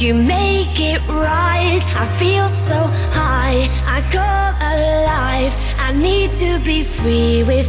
you make it right. I feel so high, I come alive. I need to be free with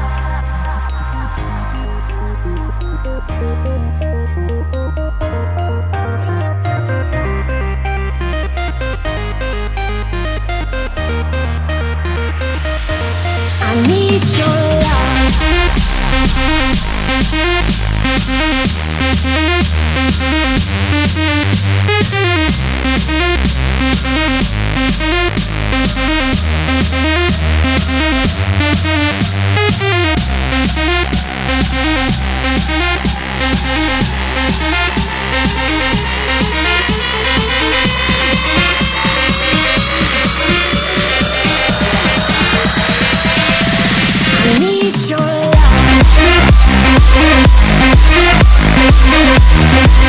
I need your I need your love.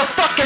motherfucker.